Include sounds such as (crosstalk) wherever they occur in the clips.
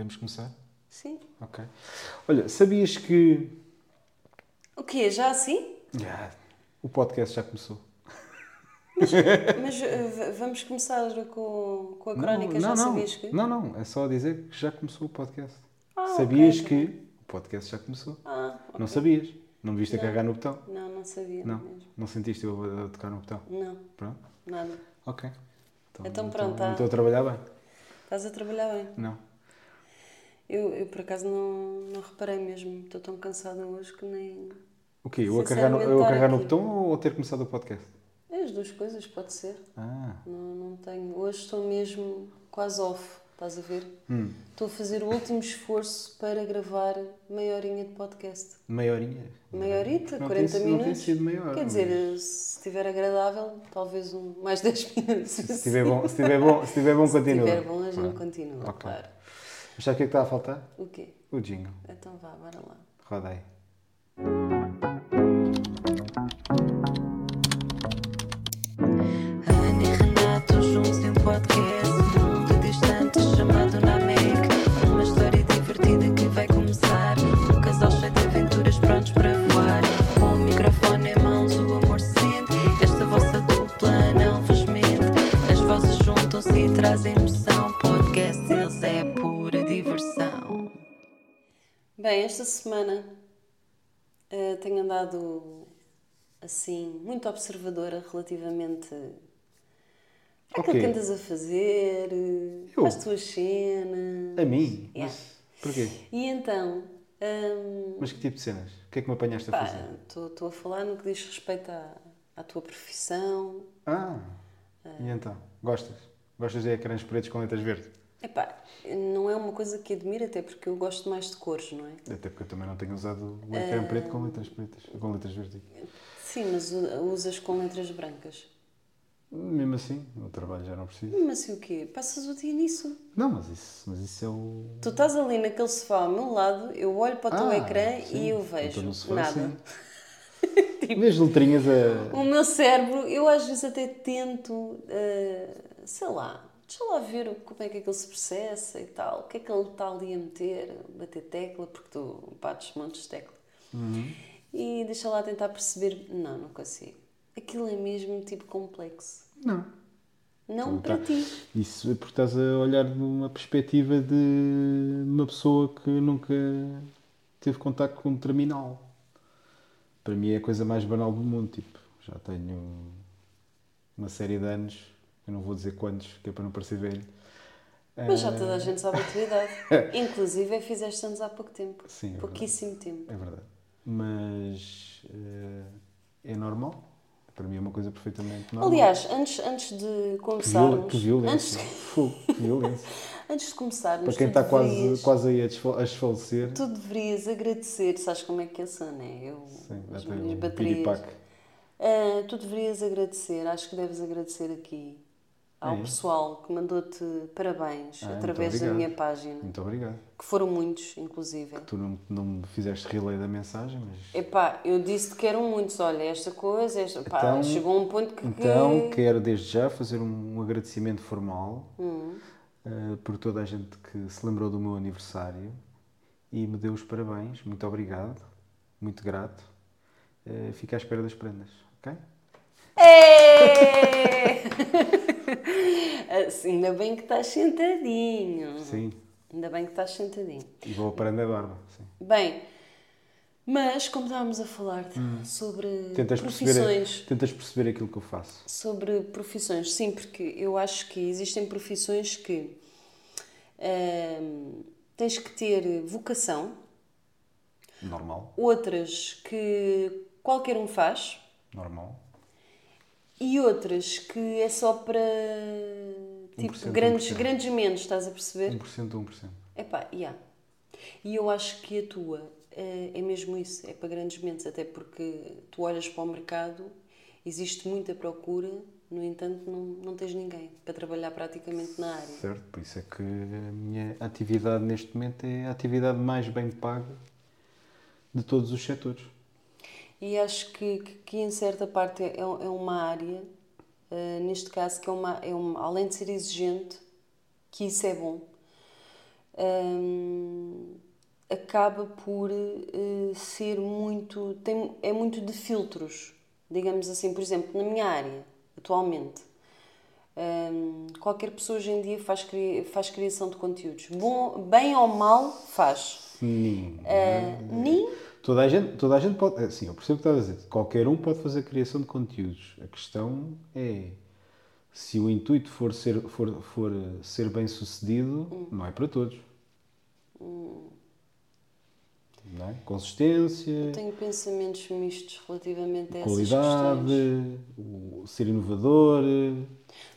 Podemos começar? Sim. Ok. Olha, sabias que. O quê? Já assim? Ah, o podcast já começou. Mas uh, v- vamos começar com, com a crónica. não, Já não, sabias que? Não, não, é só dizer que já começou o podcast. Ah, sabias ok, que o podcast já começou? Ah, ok. Não sabias? Não me viste a Não. carregar no botão? Não, não sabia Não. mesmo. Não sentiste eu a tocar no botão? Não, Pronto? nada. Ok. Então não pronto, estou- tá. A trabalhar bem? Estás a trabalhar bem. Não. Eu, eu por acaso não, não reparei mesmo. Estou tão cansada hoje que nem. O quê? Eu a carregar no, eu a carregar no botão ou ter começado o podcast? É as duas coisas, pode ser. Ah. Não, não tenho. Hoje estou mesmo quase off. Estás a ver? Hum. Estou a fazer o último esforço para gravar meia horinha de podcast. Meia horinha? Meia horita, Não 40 tem, minutos. Não tem sido meia hora. Quer dizer, se estiver agradável, talvez um, mais (laughs) 10 minutos. Se estiver bom, se estiver bom, se estiver bom Se continua. estiver bom, a gente Pronto. continua, Ok. claro. Mas sabe o que é que está a faltar? O quê? O jingle. Então vá, bora lá. Roda esta semana eh, tenho andado assim, muito observadora relativamente àquilo Ok. que andas a fazer, eh, Eu? às tuas cenas. A mim? Yeah. Mas porquê? E então, hum, Mas que tipo de cenas? O que é que me apanhaste a pá, fazer? estou a falar no que diz respeito à, à tua profissão. Ah, e então? Gostas? Gostas de ecrãs pretos com letras verdes? Epá, não é uma coisa que admiro, até porque eu gosto mais de cores, não é? Até porque eu também não tenho usado o ecrã preto com letras pretas, com letras verdes. Sim, mas usas com letras brancas. Mesmo assim, no trabalho já não preciso. Mesmo assim o quê? Passas o dia nisso. Não, mas isso, mas isso é o. Tu estás ali naquele sofá ao meu lado, eu olho para o teu Ah, ecrã sim. e eu Então vejo no sofá, nada. sim. (laughs) Vês letrinhas a. O meu cérebro, eu às vezes até tento, eh, sei lá, deixa lá ver como é que aquilo se processa e tal, o que é que ele está ali a meter, bater tecla, porque tu bates montes de tecla. Uhum. E deixa lá tentar perceber, não, não consigo. Aquilo é mesmo tipo complexo. Não. Não Então para tá. ti. Isso é porque estás a olhar de uma perspectiva de uma pessoa que nunca teve contacto com um terminal. Para mim é a coisa mais banal do mundo. Tipo, já tenho uma série de anos, eu não vou dizer quantos, que é para não parecer velho. Mas já toda a gente sabe a tua idade. (laughs) Inclusive, fizeste anos há pouco tempo. Sim, é Pouquíssimo tempo. É verdade. Mas eh, é normal. Para mim é uma coisa perfeitamente normal. Aliás, antes, antes de que, viol- começarmos. que antes, violência. (laughs) Fogo, que violência. (laughs) antes de começarmos. Para quem está quase, deverias- quase aí a, desfa- a desfalecer. Tu deverias agradecer, sabes como é que eu sou, né? Eu, Sim, as minhas um baterias. Ah, tu deverias agradecer, acho que deves agradecer aqui ao É pessoal que mandou-te parabéns Ah, através da minha página, Muito obrigado. que foram muitos, inclusive. Tu não, não me fizeste relay da mensagem, mas. Epá, eu disse que eram muitos, olha, esta coisa, esta... Pá, Então- chegou a um ponto que... Então quero desde já fazer um agradecimento formal Hum. eh, por toda a gente que se lembrou do meu aniversário e me deu os parabéns. Muito obrigado, muito grato. Eh, fico à espera das prendas, ok? É! Assim, (laughs) ainda bem que estás sentadinho. Sim. Ainda bem que estás sentadinho. E vou a prenda barba. Sim. Bem, mas como estávamos a falar de- sobre Tentas profissões, perceber, tentas perceber aquilo que eu faço. sobre profissões, sim, porque eu acho que existem profissões que hum, tens que ter vocação, Normal, outras que qualquer um faz normal. E outras que é só para tipo 1%, grandes, 1%. grandes menos, estás a perceber? 1% 1%. Epá, yeah. E eu acho que a tua eh, é mesmo isso, é para grandes mentes, até porque tu olhas para o mercado, existe muita procura, no entanto não, não tens ninguém para trabalhar praticamente na área. Certo, por isso é que a minha atividade neste momento é a atividade mais bem paga de todos os setores. E acho que, que, que em certa parte é, é uma área, eh, neste caso, que é uma, é uma, além de ser exigente, que isso é bom, hum, acaba por eh, ser muito. Tem, é muito de filtros, digamos assim. Por exemplo, na minha área, atualmente, hum, qualquer pessoa hoje em dia faz, cri- faz criação de conteúdos. Bom, bem ou mal, faz. Sim. Ah, nem Toda a gente, toda a gente pode. Assim, eu percebo o que estás a dizer. Qualquer um pode fazer criação de conteúdos. A questão é se o intuito for ser, for, for ser bem sucedido, não é para todos. Não é? Consistência, tenho pensamentos mistos relativamente a essas qualidade, questões. o ser inovador.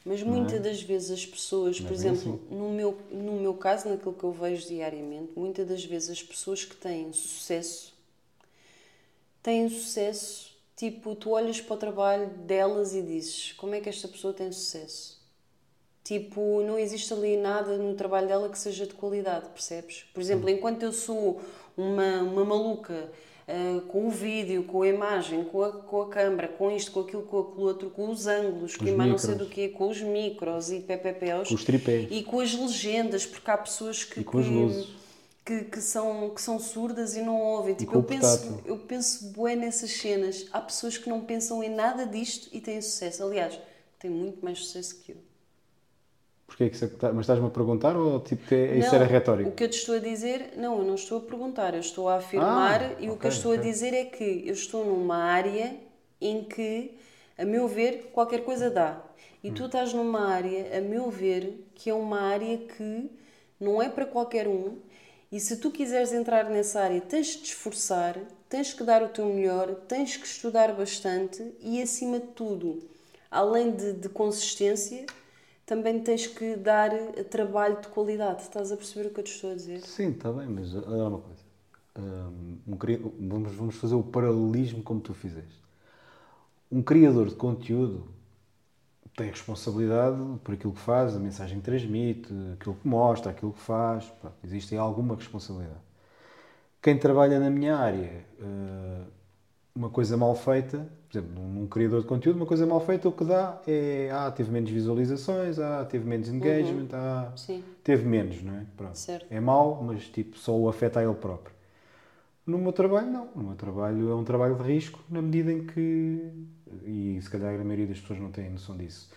Mas muitas das vezes as pessoas, por é bem exemplo, no, meu, no meu caso, naquilo que eu vejo diariamente, muitas das vezes as pessoas que têm sucesso têm sucesso, tipo, tu olhas para o trabalho delas e dizes como é que esta pessoa tem sucesso? Tipo, não existe ali nada no trabalho dela que seja de qualidade, percebes? Por exemplo, enquanto eu sou uma, uma maluca ah, com o vídeo, com a imagem, com a, com a câmara, com isto, com aquilo, com aquilo outro, com os ângulos, com mais não sei do quê, com os micros e PPPs. Com os tripés. E com as legendas, porque há pessoas que, E com as luzes. Que, que são, que são surdas e não ouvem. Tipo, eu o penso, eu penso bué nessas cenas. Há pessoas que não pensam em nada disto e têm sucesso. Aliás, têm muito mais sucesso que eu. Porquê é que isso é tá- Mas estás-me a perguntar ou tipo, é- isso Não, era retórico? O que eu te estou a dizer, não, eu não estou a perguntar, eu estou a afirmar Ah, e o ok, que eu estou a ok. dizer é que eu estou numa área em que, a meu ver, qualquer coisa dá. E Hum. tu estás numa área, a meu ver, que é uma área que não é para qualquer um. E se tu quiseres entrar nessa área, tens de te esforçar, tens que dar o teu melhor, tens que estudar bastante e, acima de tudo, além de, de consistência, também tens que dar eh, trabalho de qualidade. Estás a perceber o que eu te estou a dizer? Sim, está bem, mas olha uma coisa. Hum, um vamos, vamos fazer o paralelismo como tu fizeste. Um criador de conteúdo tem responsabilidade por aquilo que faz, a mensagem que transmite, aquilo que mostra, aquilo que faz. Existe alguma responsabilidade. Quem trabalha na minha área, eh, uma coisa mal feita, por exemplo, num, criador de conteúdo, uma coisa mal feita, o que dá é, ah, teve menos visualizações, ah, teve menos engagement, ah, Sim. teve menos, não é? Pronto. Certo. É mau, mas tipo, só o afeta a ele próprio. No meu trabalho, não. No meu trabalho é um trabalho de risco, na medida em que, e se calhar a maioria das pessoas não tem noção disso,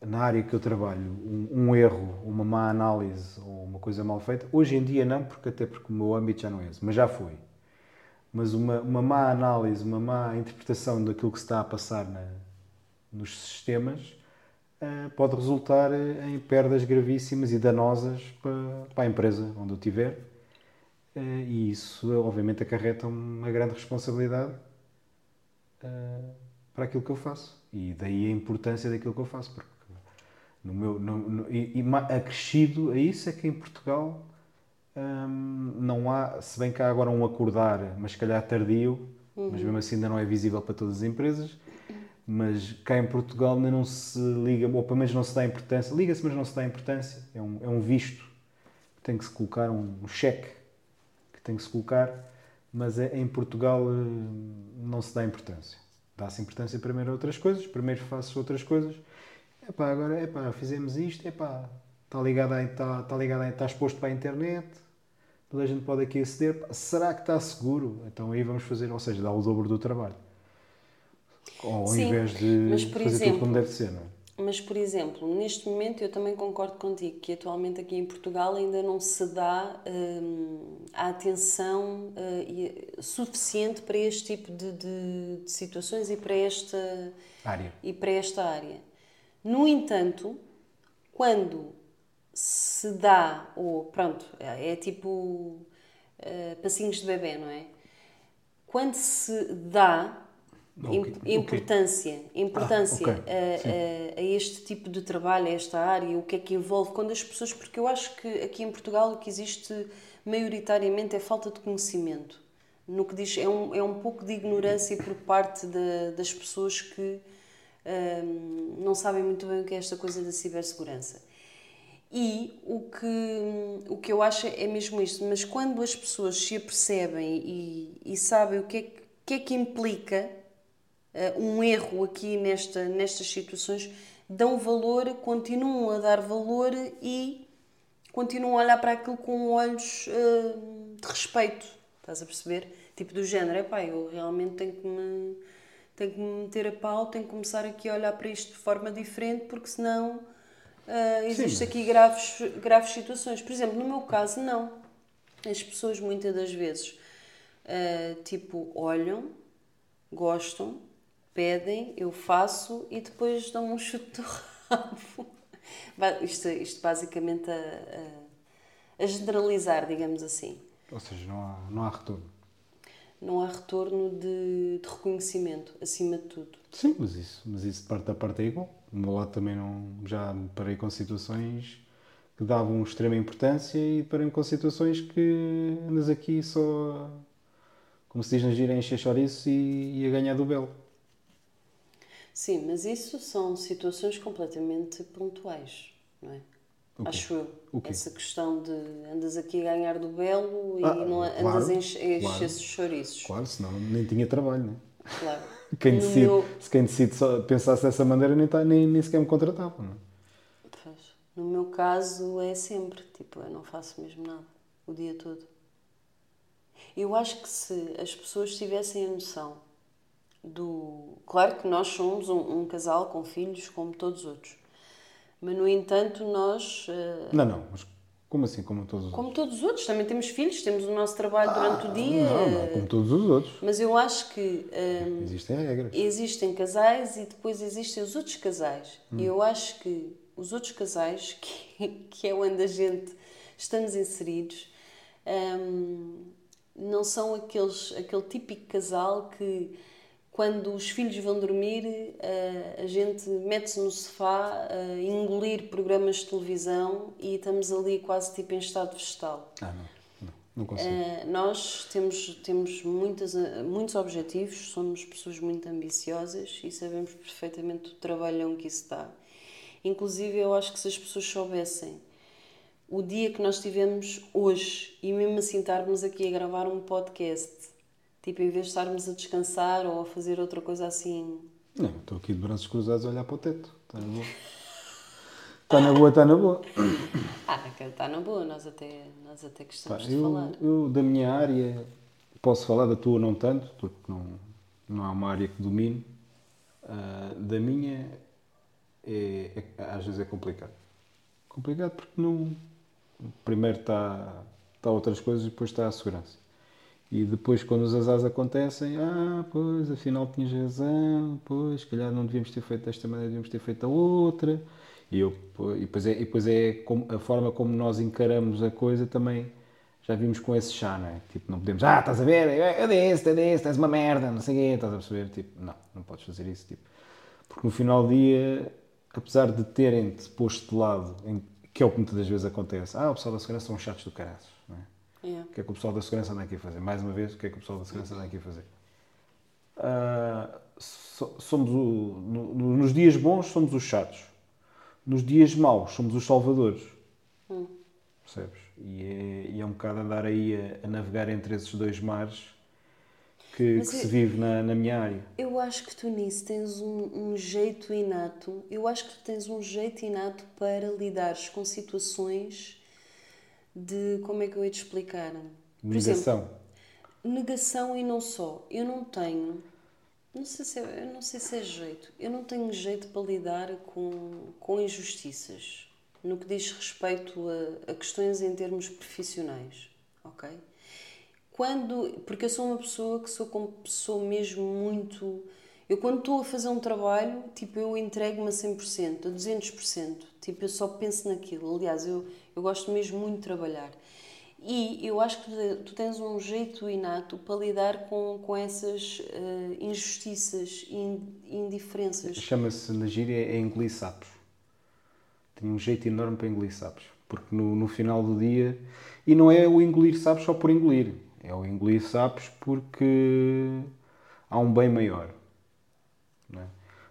na área que eu trabalho, um, um erro, uma má análise ou uma coisa mal feita, hoje em dia não, porque até porque o meu âmbito já não é esse, mas já foi. Mas uma, uma má análise, uma má interpretação daquilo que se está a passar na- nos sistemas eh, pode resultar em perdas gravíssimas e danosas para, para a empresa onde eu estiver. Eh, e isso, obviamente, acarreta uma grande responsabilidade eh, para aquilo que eu faço. E daí a importância daquilo que eu faço. Porque no meu, no- no- e, e acrescido a isso é que em Portugal hum, não há, se bem que há agora um acordar, mas se calhar tardio, mas mesmo assim ainda não é visível para todas as empresas. Mas cá em Portugal ainda não se liga, ou pelo menos não se dá importância, liga-se, mas não se dá importância. É um, é um visto que tem que se colocar, um, um cheque que tem que se colocar, mas é- em Portugal hum, não se dá importância. Dá-se importância primeiro a outras coisas, primeiro faz-se outras coisas. Epá, agora, epá, fizemos isto, epá, está ligado, a, está, está ligado, a, está exposto para a internet, toda a gente pode aqui aceder. Será que está seguro? Então aí vamos fazer, ou seja, dá o dobro do trabalho. Ao Sim, invés de mas, fazer exemplo, tudo como deve ser, não é? Mas, por exemplo, neste momento eu também concordo contigo que atualmente aqui em Portugal ainda não se dá hum, a atenção e- suficiente para este tipo de, de- de situações e para esta Área. e para esta área. No entanto, quando se dá, ou pronto, é é tipo eh, passinhos de bebê, não é? Quando se dá O im- quê? O quê? importância, importância Ah, ok. a, a- a este tipo de trabalho, a esta área, o que é que envolve, quando as pessoas, porque eu acho que aqui em Portugal o que existe maioritariamente é falta de conhecimento. No que diz, é um, é um pouco de ignorância por parte da- das pessoas que hum, não sabem muito bem o que é esta coisa da cibersegurança. E o que, o que eu acho é mesmo isto, mas quando as pessoas se apercebem e, e sabem o que é que, que, é que implica um erro aqui nesta, nestas situações, dão valor, continuam a dar valor e continuam a olhar para aquilo com olhos ah, de respeito. Estás a perceber? Tipo do género, é pá, eu realmente tenho que me, tenho que me meter a pau, tenho que começar aqui a olhar para isto de forma diferente, porque senão ah, existe mas- aqui graves, graves situações. Por exemplo, no meu caso, não. As pessoas muitas das vezes, ah, tipo, olham, gostam, pedem, eu faço e depois dão um chute no rabo. (laughs) Isto, isto basicamente a, a- a generalizar, digamos assim. Ou seja, não há, não há retorno. Não há retorno de, de reconhecimento, acima de tudo. Sim, mas isso, mas isso de parte da parte é igual. Do meu lado também não, já me parei com situações que davam extrema importância e parei com situações que andas aqui só, como se diz na gira, a encher chouriço e, e a ganhar do belo. Sim, mas isso são situações completamente pontuais, não é? O quê? Acho eu. O quê? Essa questão de andas aqui a ganhar do belo e Ah, não a- claro, andas a enche- a encher claro. esses chouriços. Claro, senão nem tinha trabalho, né? Claro. (laughs) Quem No decide, meu- Se quem decide só pensasse dessa maneira nem, tá, nem, nem sequer me contratava. Não é? No meu caso é sempre, tipo, eu não faço mesmo nada, o dia todo. Eu acho que se as pessoas tivessem a noção do. Claro que nós somos um, um casal com filhos, como todos os outros. Mas, no entanto, nós, eh, Não, não, mas como assim? Como todos os como todos os outros, também temos filhos, temos o nosso trabalho durante o dia. outros? Não, não, como todos os outros. Mas eu acho que eh, Existem regras. existem casais e depois existem os outros casais. E eu acho que os outros casais, (laughs) que, que é onde a gente estamos inseridos, hum, não são aqueles, aquele típico casal que quando os filhos vão dormir eh, a gente mete-se no sofá a engolir programas de televisão e estamos ali quase tipo em estado vegetal. Ah, não, não, não consigo. Uh, nós temos, temos muitas, muitos objetivos, somos pessoas muito ambiciosas e sabemos perfeitamente o trabalhão que isso dá. Inclusive, eu acho que se as pessoas soubessem o dia que nós tivemos hoje e mesmo assim estarmos aqui a gravar um podcast, tipo, em vez de estarmos a descansar ou a fazer outra coisa assim. Não, estou aqui de braços cruzados a olhar para o teto. Está na boa. Está na boa, está na boa. Ah, está na boa, nós até, nós até Pá, gostamos de eu, falar. eu, da minha área, posso falar da tua não tanto, porque não, não é uma área que domino. Ah, da minha, é, é- às vezes é complicado. Complicado porque não. Primeiro está, está outras coisas e depois está a segurança. E depois, quando os azares acontecem, ah, pois, afinal tinhas razão, pois, se calhar não devíamos ter feito desta maneira, devíamos ter feito a outra. E, eu, e depois é, e depois é como- a forma como nós encaramos a coisa também, já vimos com esse chá, não é? Tipo, não podemos, ah, estás a ver, eu disse, eu disse, és uma merda, não sei o quê, estás a perceber? Tipo, não, não podes fazer isso, tipo. Porque no final do dia, apesar de terem-te posto de lado, que é o que muitas das vezes acontece, ah, o pessoal da segurança são chatos do caraças? Yeah. O que é que o pessoal da segurança anda aqui a fazer? Mais uma vez, o que é que o pessoal da segurança anda aqui a fazer? Ah, so- somos o- no- no- nos dias bons somos os chatos. Nos dias maus somos os salvadores. Percebes? E é, e é um bocado andar aí a, a navegar entre esses dois mares que, que eu- se vive na, na minha área. Eu acho que tu nisso tens um, um jeito inato. Eu acho que tu tens um jeito inato para lidares com situações de. Como é que eu ia te explicar? Por Negação. negação e não só. Eu não tenho. Não sei se é, eu não sei se é jeito. Eu não tenho jeito para lidar com, com injustiças no que diz respeito a, a questões em termos profissionais, ok? Quando, porque eu sou uma pessoa que sou como pessoa mesmo muito. Eu quando estou a fazer um trabalho, tipo, eu entrego-me a 100%, a 200%. Tipo, eu só penso naquilo. Aliás, eu, eu gosto mesmo muito de trabalhar. E eu acho que tu- tens um jeito inato para lidar com, com essas eh, injustiças e in- indiferenças. Chama-se na gíria é engolir sapos. Tenho um jeito enorme para engolir sapos. Porque no, no final do dia. E não é o engolir sapos só por engolir. É o engolir sapos porque há um bem maior. é?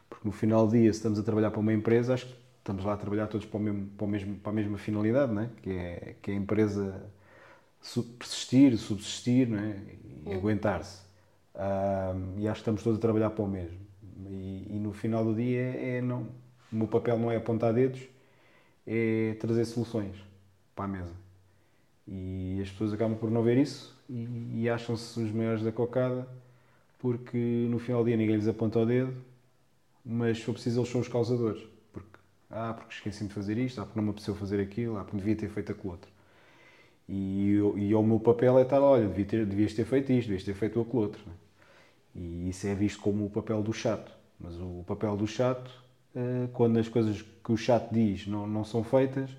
Porque no final do dia, se estamos a trabalhar para uma empresa, acho que estamos lá a trabalhar todos para, o mesmo, para, o mesmo, para a mesma finalidade, não é? Que, é, que é a empresa persistir, subsistir não é? e aguentar-se. Ahm, e acho que estamos todos a trabalhar para o mesmo. E, e no final do dia é, é não, o meu papel não é apontar dedos, é trazer soluções. para a mesa. E as pessoas acabam por não ver isso e, e acham-se os maiores da cocada porque no final do dia ninguém lhes aponta o dedo, mas se for preciso eles são os causadores. Ah, porque esqueci de fazer isto, ah, porque não me apeteceu fazer aquilo, ah, porque devia ter feito aquilo outro. E, e o meu papel é estar, olha, devia ter, devias ter feito isto, devias ter feito aquilo outro. né? E isso é visto como o papel do chato. Mas o papel do chato, eh, quando as coisas que o chato diz não, não são feitas,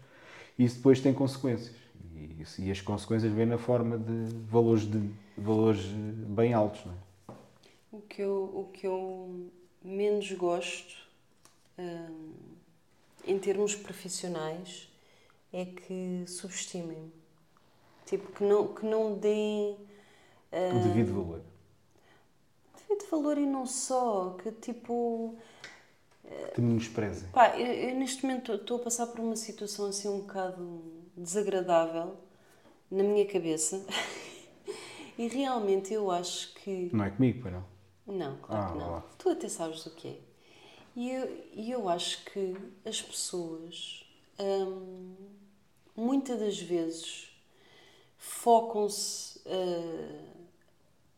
isso depois tem consequências. E, e as consequências vêm na forma de valores, de, valores eh, bem altos. Não é? O que eu, o que eu menos gosto hum, em termos profissionais é que subestimem-me. Tipo, que não, que não deem O devido valor. devido valor e não só, que tipo. Te menosprezem. Pá, eu, eu neste momento estou a passar por uma situação assim um bocado desagradável na minha cabeça (laughs) e realmente eu acho que. Não é comigo, pois não? Não, claro Ah, que não. lá. Tu até sabes o que é. E eu, e eu acho que as pessoas, hum, muitas das vezes, focam-se ah,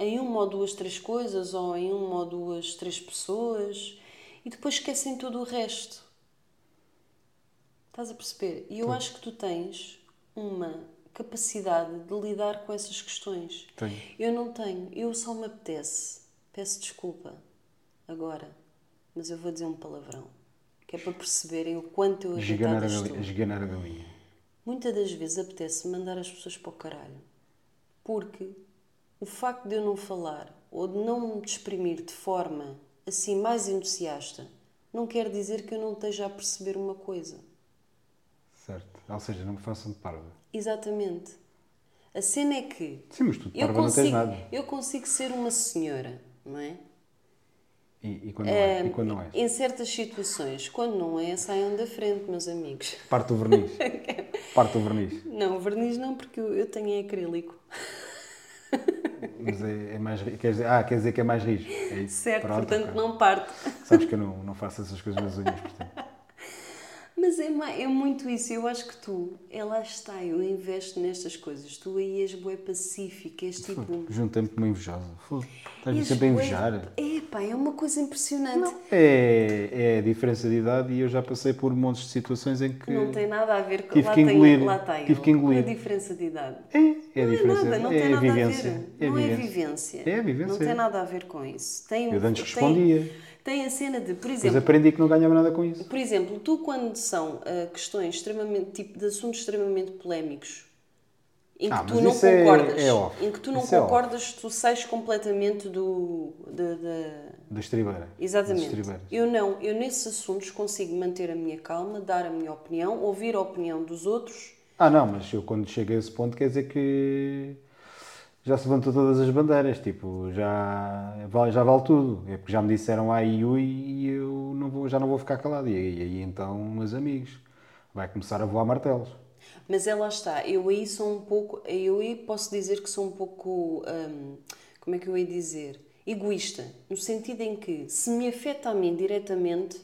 em uma ou duas, três coisas, ou em uma ou duas, três pessoas, e depois esquecem todo o resto. Estás a perceber? E eu acho que tu tens uma capacidade de lidar com essas questões. Tenho. Eu não tenho. Eu só me apetece. Peço desculpa agora, mas eu vou dizer um palavrão. Que é para perceberem o quanto eu Esganar a, galinha, estou. esganar a galinha. Muitas das vezes apetece mandar as pessoas para o caralho. Porque o facto de eu não falar ou de não me exprimir de forma assim mais entusiasta não quer dizer que eu não esteja a perceber uma coisa. Certo. Ou seja, não me façam de parva. Exatamente. A cena é que Sim, mas tu de eu parva não tens consigo, nada. eu consigo ser uma senhora, não é? E, e quando não é? E quando não é? Em certas situações, quando não é, saiam da frente, meus amigos. Parte o verniz. (laughs) Parte o verniz. Não, verniz não, porque eu, tenho em acrílico. Mas é, é mais quer dizer, Ah, quer dizer que é mais rijo. É. Certo, Pronto, portanto ok. não parte. Sabes que eu não, não faço essas coisas nas unhas, portanto. Mas é, é muito isso. Eu acho que tu, é lá está, eu investo nestas coisas. Tu aí és bué pacífica, és tipo. Juntei-me com uma invejosa. Estás-me sempre a invejar. É pá, é uma coisa impressionante. É, é a diferença de idade e eu já passei por montes de situações em que. Não tem nada a ver com Tive lá que tem- engolir, lá está tive ele. que engolir. Qual a diferença de idade? É, é a Não é diferença. nada, não é tem a nada vivência. a ver. É a não é vivência. vivência. É a vivência. Não tem nada a ver com isso. Tem, Eu antes tem- respondia. Tem a cena de, por Mas exemplo, aprendi que não ganhava nada com isso. por exemplo, tu quando são ah, questões extremamente, tipo de assuntos extremamente polémicos, em que Ah, tu mas não é- concordas, é off. em que tu não Isso é concordas, tu sais completamente do, da- da- Da estribeira. Exatamente. Eu não, eu nesses assuntos consigo manter a minha calma, dar a minha opinião, ouvir a opinião dos outros. Ah, não, mas eu quando chego a esse ponto quer dizer que já se levantou todas as bandeiras, tipo, já vale, já vale tudo. É porque já me disseram A e U e eu não vou, já não vou ficar calado. E aí, aí então, meus amigos, vai começar a voar martelos. Mas é lá está, eu aí sou um pouco, eu aí posso dizer que sou um pouco, hum, como é que eu ia dizer? Egoísta, no sentido em que se me afeta a mim diretamente,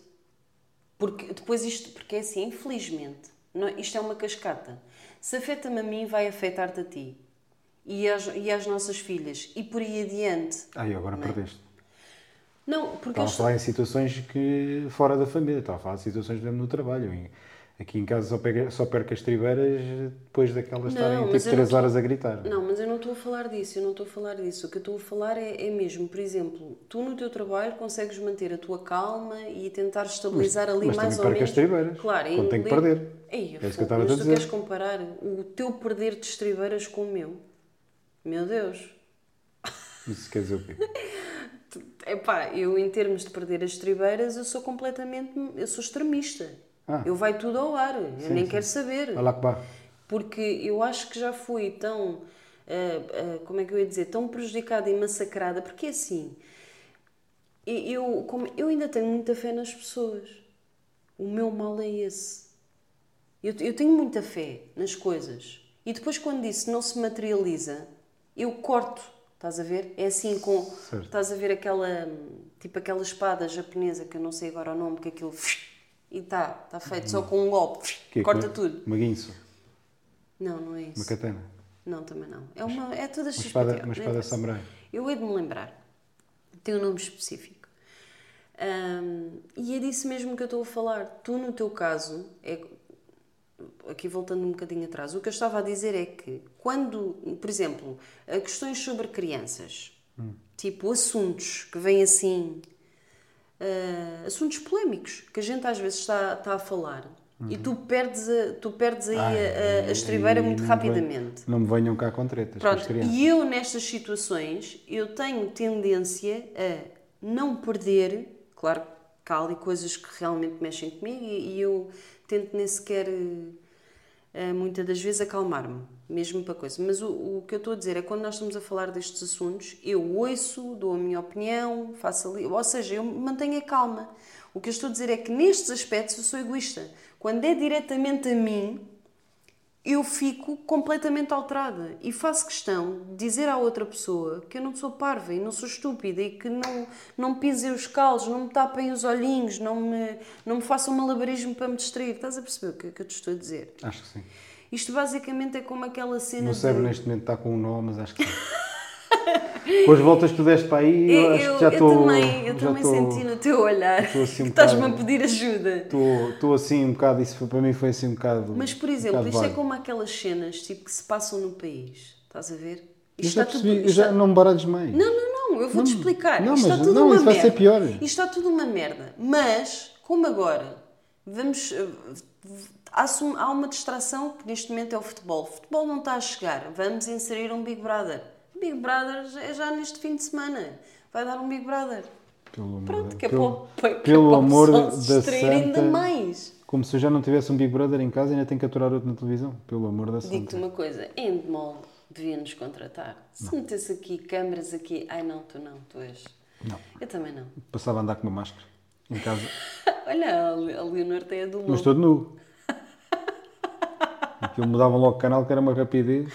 porque depois isto, porque é assim, infelizmente, não é- isto é uma cascata. Se afeta-me a mim, vai afetar-te a ti. E às, e às nossas filhas. E por aí adiante. Ah, e agora Não é? perdeste. Não, porque Estava a falar em situações que fora da família, estava a falar de situações mesmo no trabalho. Aqui em casa só, pega, só perco as tribeiras depois daquelas estarem mas tipo eu não 3 estou- horas a gritar. Não, mas eu não estou a falar disso, eu não estou a falar disso. O que eu estou a falar é, é mesmo, por exemplo, tu no teu trabalho consegues manter a tua calma e tentar estabilizar ali mas mais também ou perco menos. as tribeiras, Claro, quando tenho que perder. Ei, É isso que eu estava a mas tu dizer. queres comparar o teu perder de estribeiras com o meu? Meu Deus. Isso quer dizer o quê? (laughs) Epá, eu em termos de perder as estribeiras, eu sou completamente, eu sou extremista. Ah. Eu vai tudo ao ar, eu Sim, nem sim. quero saber. Porque eu acho que já fui tão, ah, ah, como é que eu ia dizer, tão prejudicada e massacrada, porque é assim, eu, como, eu ainda tenho muita fé nas pessoas. O meu mal é esse. Eu, eu tenho muita fé nas coisas. E depois quando isso não se materializa, eu corto. Estás a ver? É assim com. Certo. Estás a ver aquela. Tipo aquela espada japonesa que eu não sei agora o nome, que aquilo. E está, está feito só com um golpe. Que é Corta que- tudo. Uma guinso. Não, não é isso. Uma katana. Não, também não. É, uma, é toda Uma espada, uma espada samurai. Eu hei de me lembrar. Tem um nome específico. Ahm, e é disso mesmo que eu estou a falar. Tu, no teu caso, é, aqui voltando um bocadinho atrás, o que eu estava a dizer é que quando, por exemplo, questões sobre crianças, tipo assuntos que vêm assim, ah, assuntos polémicos, que a gente às vezes está, está a falar. E tu perdes, a, tu perdes aí a, a, estribeira muito não me rapidamente. venham- não me venham cá com tretas com as Pronto, crianças. e eu nestas situações, eu tenho tendência a não perder, claro que há ali coisas que realmente mexem comigo e, e eu tento nem sequer, eh, muitas das vezes, acalmar-me, mesmo para coisa. Mas o, o que eu estou a dizer é quando nós estamos a falar destes assuntos, eu ouço, dou a minha opinião, faço ali, ou seja, eu mantenho a calma. O que eu estou a dizer é que nestes aspectos eu sou egoísta. Quando é diretamente a mim, eu fico completamente alterada e faço questão de dizer à outra pessoa que eu não sou parva e não sou estúpida e que não, não me pisem os calos, não me tapem os olhinhos, não me, não me façam malabarismo para me distrair. Estás a perceber o que, que eu te estou a dizer? Acho que sim. Isto basicamente é como aquela O cena meu de... cérebro neste momento está com um nó, mas acho que sim. (laughs) com as voltas que tu deste para aí, eu, Eu, acho eu, que já eu estou. também, eu já também estou- senti no teu olhar estou assim um que estás-me a pedir ajuda. Estou, estou assim um bocado, isso foi- para mim foi assim um bocado. Mas, por um exemplo, bocado isto é como aquelas cenas tipo, que se passam no país. Estás a ver? Eu Isto já está tudo- percebi, eu isto já está- não me baralhes mais. Não, não, não, eu vou-te explicar. não, Isto mas está tudo não, uma isso vai merda. ser pior. Isto está tudo uma merda. Mas, como agora, vamos. eh, há uma distração que neste momento é o futebol. O futebol não está a chegar. Vamos inserir um Big Brother. Big Brother é já neste fim de semana. Vai dar um Big Brother. Pelo Pronto, que é pelo- para, pelo é para o amor da distrair ainda santa- mais. Como se eu já não tivesse um Big Brother em casa e ainda tenho que aturar outro na televisão. Pelo amor da Digo-te santa. uma coisa, Endemol devia nos contratar. Se metesse aqui câmaras aqui, ai não, tu não, tu és. Não. Eu também não. Passava a andar com uma máscara em casa. (laughs) Olha, a Le- a Leonor tem a do Mas todo nu. Aquilo mudavam logo o canal que era uma rapidez.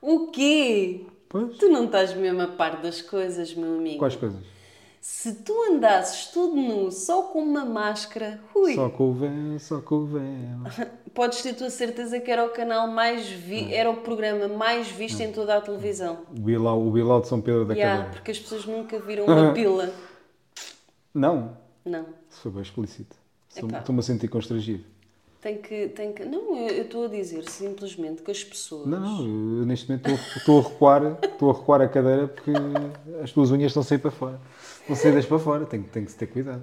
O quê? Pois. Tu não estás mesmo a par das coisas, meu amigo. Quais coisas? Se tu andasses todo nu, só com uma máscara, ui, Só com o véu, só com o véu. (laughs) podes ter tua certeza que era o canal mais vi... era o programa mais visto em toda a televisão. O Bilal, o Bilal de São Pedro da Yeah, Cadeira. porque as pessoas nunca viram uma (laughs) pila. Não, Não. foi bem explícito. Estou-me a sentir constrangido. Tem que, tem que. Não, eu estou a dizer simplesmente que as pessoas. Não, não, eu neste momento estou, a recuar, estou a recuar a cadeira porque as tuas unhas estão a sair para fora. Estão saídas para fora, tem, tem que se ter cuidado.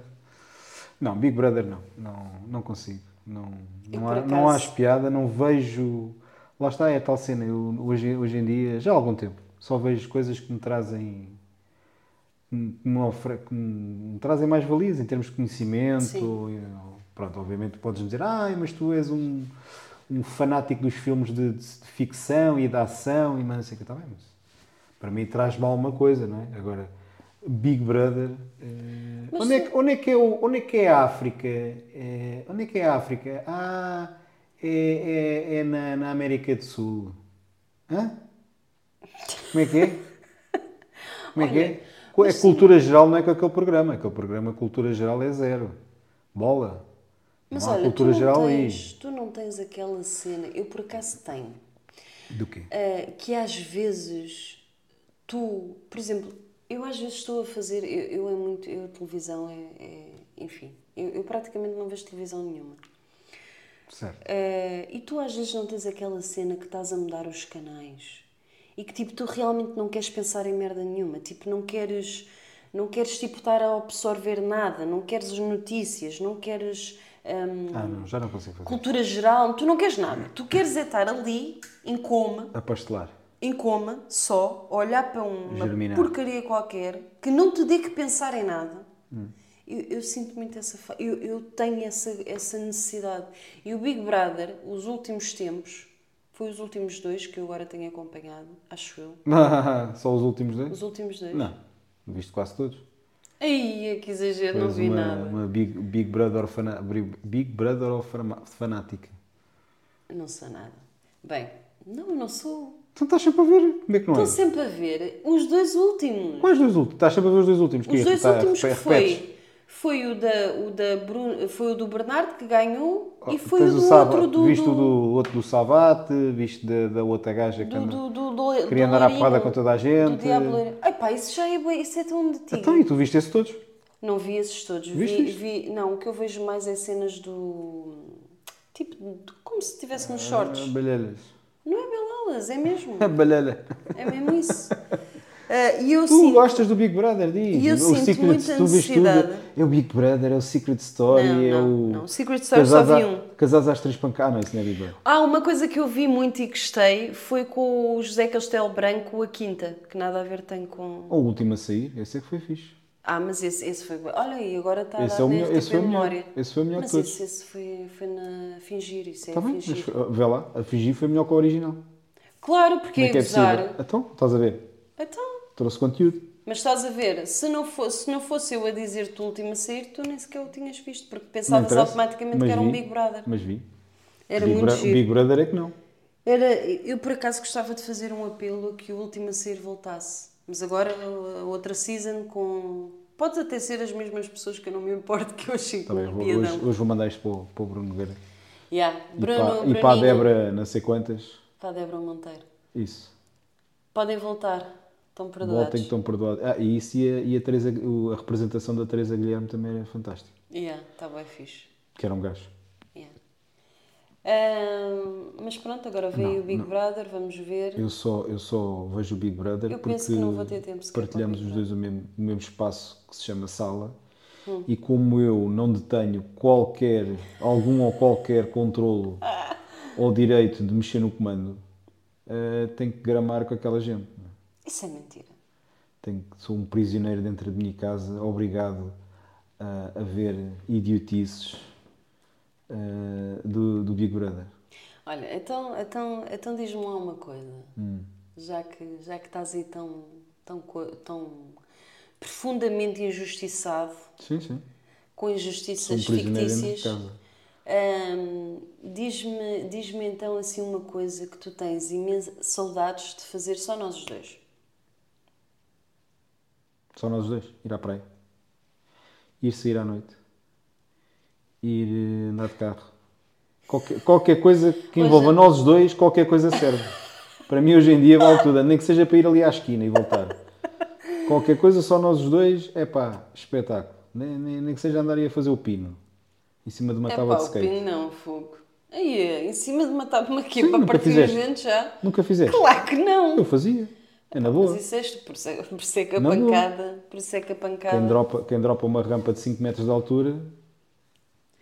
Não, Big Brother não, não, não consigo. Não, não, há, não acaso- acho piada, não vejo. Lá está, é a tal cena. Eu, hoje, hoje em dia, já há algum tempo, só vejo coisas que me trazem. que me, ofre- que me trazem mais valias em termos de conhecimento. Ou- pronto, obviamente podes dizer, ai, mas tu és um, um fanático dos filmes de, de- de ficção e de ação e não sei o que, está bem, mas para mim traz-me alguma coisa, não é? Agora, Big Brother, eh, onde, é que, onde, é que é o, onde é que é a África? Eh, onde é que é a África? Ah, é, é, é na, na América do Sul. Hã? Como é que é? Como é que é? É cultura geral, não é com aquele programa. Aquele programa, cultura geral, é zero. Bola. Mas não olha, tu cultura não, geral tens, tu não tens aquela cena, eu por acaso tenho. Do quê? ah, que às vezes tu, por exemplo, eu às vezes estou a fazer, eu, eu é muito, eu televisão é, é- enfim, eu, eu praticamente não vejo televisão nenhuma. Certo. Ah, e tu às vezes não tens aquela cena que estás a mudar os canais e que tipo tu realmente não queres pensar em merda nenhuma, tipo não queres não queres tipo estar a absorver nada, não queres as notícias, não queres hum, Ah, não, já não consigo fazer. cultura geral, tu não queres nada. Tu queres é estar ali em coma, A pastelar. em coma, só, a olhar para uma Germinar. porcaria qualquer que não te dê que pensar em nada. Hum. Eu, eu sinto muito essa. Eu, eu tenho essa, essa necessidade. E o Big Brother, os últimos tempos, foi os últimos dois que eu agora tenho acompanhado, acho eu. (laughs) Só os últimos dois? Os últimos dois. Não. Viste quase todos. Ai, que exagero, não vi uma, nada. uma Big, Big Brother fana, Big Brother fanática. Não sou nada. Bem, não, não sou. Então estás sempre a ver. Como é que não Estou é? sempre a ver os dois últimos. Quais dois últimos? Estás sempre a ver os dois últimos? Os Que dois tá- últimos que foi, Foi o da, o da Bruno, foi o do Bernardo que ganhou e foi Oh, o do Sava- outro do. Viste do, o do outro do Savate, viste da, da outra gaja que do, anda- do, do, do- queria do andar à porrada com toda a Do gente. Diabo Lourinho. Pá, isso já é bem, isso é tão antigo. Então, e tu viste esses todos? Não vi esses todos. Vi, vi, não, o que eu vejo mais é cenas do. Tipo, de- como se estivesse nos shorts. Ah, Balhelhas. Não é belalas, é mesmo. (laughs) Balhelha. É mesmo isso. (laughs) Ah, E eu Tu sinto. gostas do Big Brother, diz. E eu o sinto Secret, muita tu tudo. necessidade. É o Big Brother, é o Secret Story, Não, é não, o. não. Secret Story só vi um. Casados às três pancadas. Ah, não, isso não é Big Brother. Ah, uma coisa que eu vi muito e gostei foi com o José Castelo Branco, a Quinta, que nada a ver tem com. O último a sair, esse é que foi fixe. Ah, mas esse, esse foi. Olha aí, agora está Esse a é o melhor- esse foi o melhor. memória. Esse foi o melhor Mas todos. esse, esse foi, foi na fingir, isso é Está bem, mas fingir. foi- vê lá, a fingir foi melhor que o original. Claro, porque Como é é que é usar. possível? Então, estás a ver? Então, Trouxe conteúdo. mas estás a ver, se não fosse, se não fosse eu a dizer-te o último a sair, tu nem sequer o tinhas visto, porque pensavas automaticamente que era um. Big Brother. Mas vi. Era Big muito giro. Big Brother é que não. Era, eu por acaso gostava de fazer um apelo a que o último a sair voltasse. Mas agora a outra season com. Pode até ser as mesmas pessoas que eu não me importo que eu achei Tá bem, hoje, hoje vou mandar isto para o, para o Bruno Nogueira. Yeah. E, Bruno, para, e para a Débora, não sei quantas. Para a Débora Monteiro. Isso. Podem voltar. Estão perdoados. Voltem que estão perdoados. Ah, e isso e a, e a, Teresa, a representação da Teresa Guilherme também era fantástica. Yeah, está bem fixe. Que era um gajo. Yeah. Mas pronto, agora veio Não, o Big não. Brother, vamos ver. Eu só, eu só vejo o Big Brother Eu porque penso que não vou ter tempo sequer partilhamos os dois o mesmo, o mesmo espaço que se chama sala Hum. e como eu não detenho qualquer, algum ou qualquer controlo (laughs) ou direito de mexer no comando, eh, tenho que gramar com aquela gente. Isso é mentira. Tenho, que- sou um prisioneiro dentro de minha casa, obrigado a, a ver idiotices eh, do, do Big Brother. Olha, então, então, então diz-me lá uma coisa. Hum. Já, que, já que estás aí tão, tão, tão profundamente injustiçado, Sim, sim. com um injustiças de fictícias, hum, diz-me diz então assim uma coisa que tu tens imensas saudades de fazer só nós os dois. Só nós os dois, ir à praia. Ir sair à noite. Ir eh, andar de carro. Qualquer, qualquer coisa que envolva nós os dois, qualquer coisa serve. Para mim hoje em dia vale tudo, nem que seja para ir ali à esquina e voltar. Qualquer coisa, só nós os dois, é pá, espetáculo. Nem, nem, nem que seja andar aí a fazer o pino. Em cima de uma É tábua de skate. pino não, fogo. Aí, é, em cima de matar-me aqui Sim, para partir a fizeste. gente já. Nunca fizeste? Claro que não! Eu fazia. É na boa. Mas isso é, por isso é, por isso é que a Na boa. pancada, por isso é que a pancada Quem dropa, quem dropa uma rampa de 5 metros de altura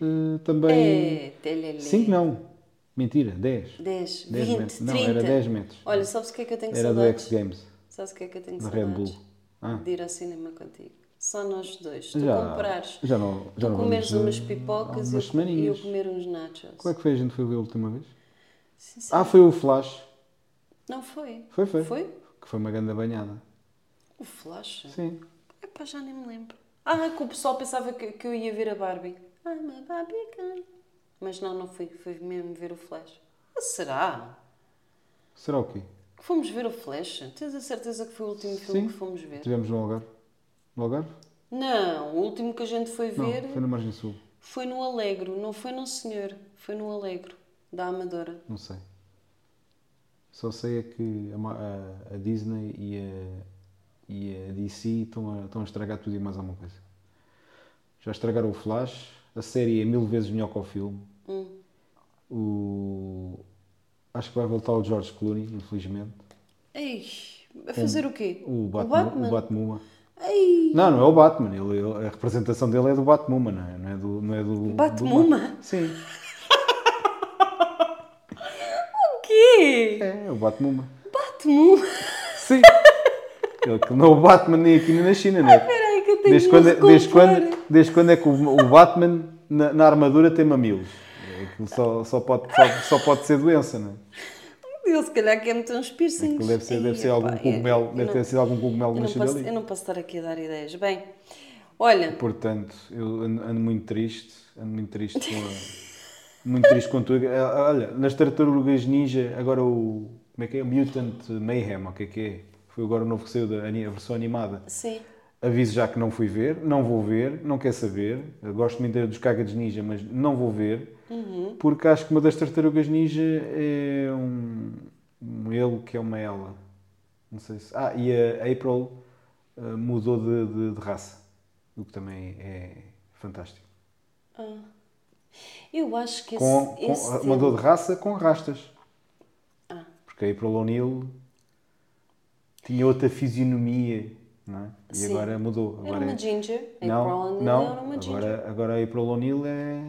eh, também. é telele. 5 não. Mentira, 10. 10, 10 20, metros. Não, 30. era 10 metros. Olha, sabes o que é que eu tenho Era do saudades? X Games, Sabes o que é que eu tenho Red saudades? Bull. Ah. De ir ao cinema contigo. Só nós dois. Tu Já, comprares. já não. Já tu não comeres umas eh, pipocas e eu, umas e eu comer uns nachos. Como é que foi a gente foi ver a última vez? Sim, sim. Ah, foi o Flash. Não foi? Foi, foi. Foi? Que foi uma grande banhada. O Flash? Sim. Epá, já nem me lembro. Ah, que o pessoal pensava que, que eu ia ver a Barbie. I'm a Barbie girl. Mas não, não fui. Fui mesmo ver o Flash. Ah, será? Será o quê? Que fomos ver o Flash? Tens a certeza que foi o último filme Sim. que fomos ver? Tivemos no Algarve. No Algarve? Não, o último que a gente foi Não, ver foi na Margem Sul. foi no Alegro. Não foi no Senhor. Foi no Alegro. Da Amadora. Não sei. Só sei é que a, a- a Disney e a, e a DC estão a, estão a estragar tudo e mais alguma coisa. Já estragaram o Flash, a série é mil vezes melhor que o filme. Hum. O, acho que vai voltar o George Clooney, infelizmente. Ei, a fazer o quê? O Batman. O Batman. Ei, Não, não é o Batman. Ele, ele- a representação dele é do Batman, não é? Não é do. Não é do do? Bat- Sim, o quê? é, o Batman. Batman? Sim. Ele que não é o Batman nem aqui nem na China, não é? Peraí que eu tenho Desde quando, é, desde, quando, desde quando é que o, o Batman na, na armadura tem mamilos? É, Aquilo só, só, pode, só, só pode ser doença, não é? Ele se calhar quer meter uns piercings. Aquilo deve ser, deve ser algum cogumelo, deve não- ter sido algum cogumelo eu não, nascido posso, ali. eu não posso estar aqui a dar ideias. Bem, olha, Portanto, eu ando, ando muito triste, ando muito triste com a- muito triste com tudo. Ah, Olha, nas tartarugas ninja, agora o. Como é que é? Mutant Mayhem, o que é que é? Foi agora o novo que saiu da a versão animada. sim. Aviso já que não fui ver, não vou ver, não quer saber. Eu gosto muito dos Cagados Ninja, mas não vou ver. Porque acho que uma das tartarugas ninja é um, um ele que é uma ela. Não sei se. Ah, e a April eh, mudou de, de- de raça. O que também é fantástico. Eu acho que esse, Com, com, esse mudou tema- de raça com rastas. Ah. Porque a April O'Neil tinha outra fisionomia, não é? E Sim. agora mudou. Era Agora uma é- ginger. April Não, não. era uma ginger. Agora, agora a April O'Neil é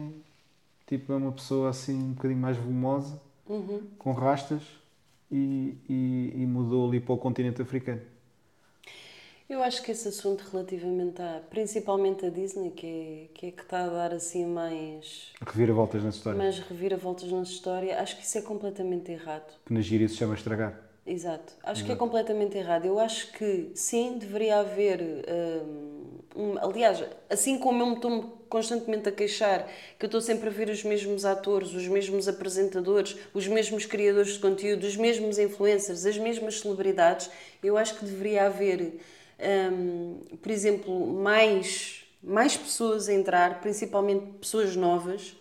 tipo é uma pessoa assim um bocadinho mais volumosa, Uhum. com rastas e, e, e mudou ali para o continente africano. Eu acho que esse assunto relativamente a, principalmente a Disney, que é que, é que está a dar assim mais, Reviravoltas na história. mais reviravoltas na história, acho que isso é completamente errado. Que na gíria se chama estragar. Exato. Acho que é completamente errado. Eu acho que sim, deveria haver. hum, um, aliás, assim como eu me estou constantemente a queixar que eu estou sempre a ver os mesmos atores, os mesmos apresentadores, os mesmos criadores de conteúdo, os mesmos influencers, as mesmas celebridades, eu acho que deveria haver, hum, por exemplo, mais, mais pessoas a entrar, principalmente pessoas novas,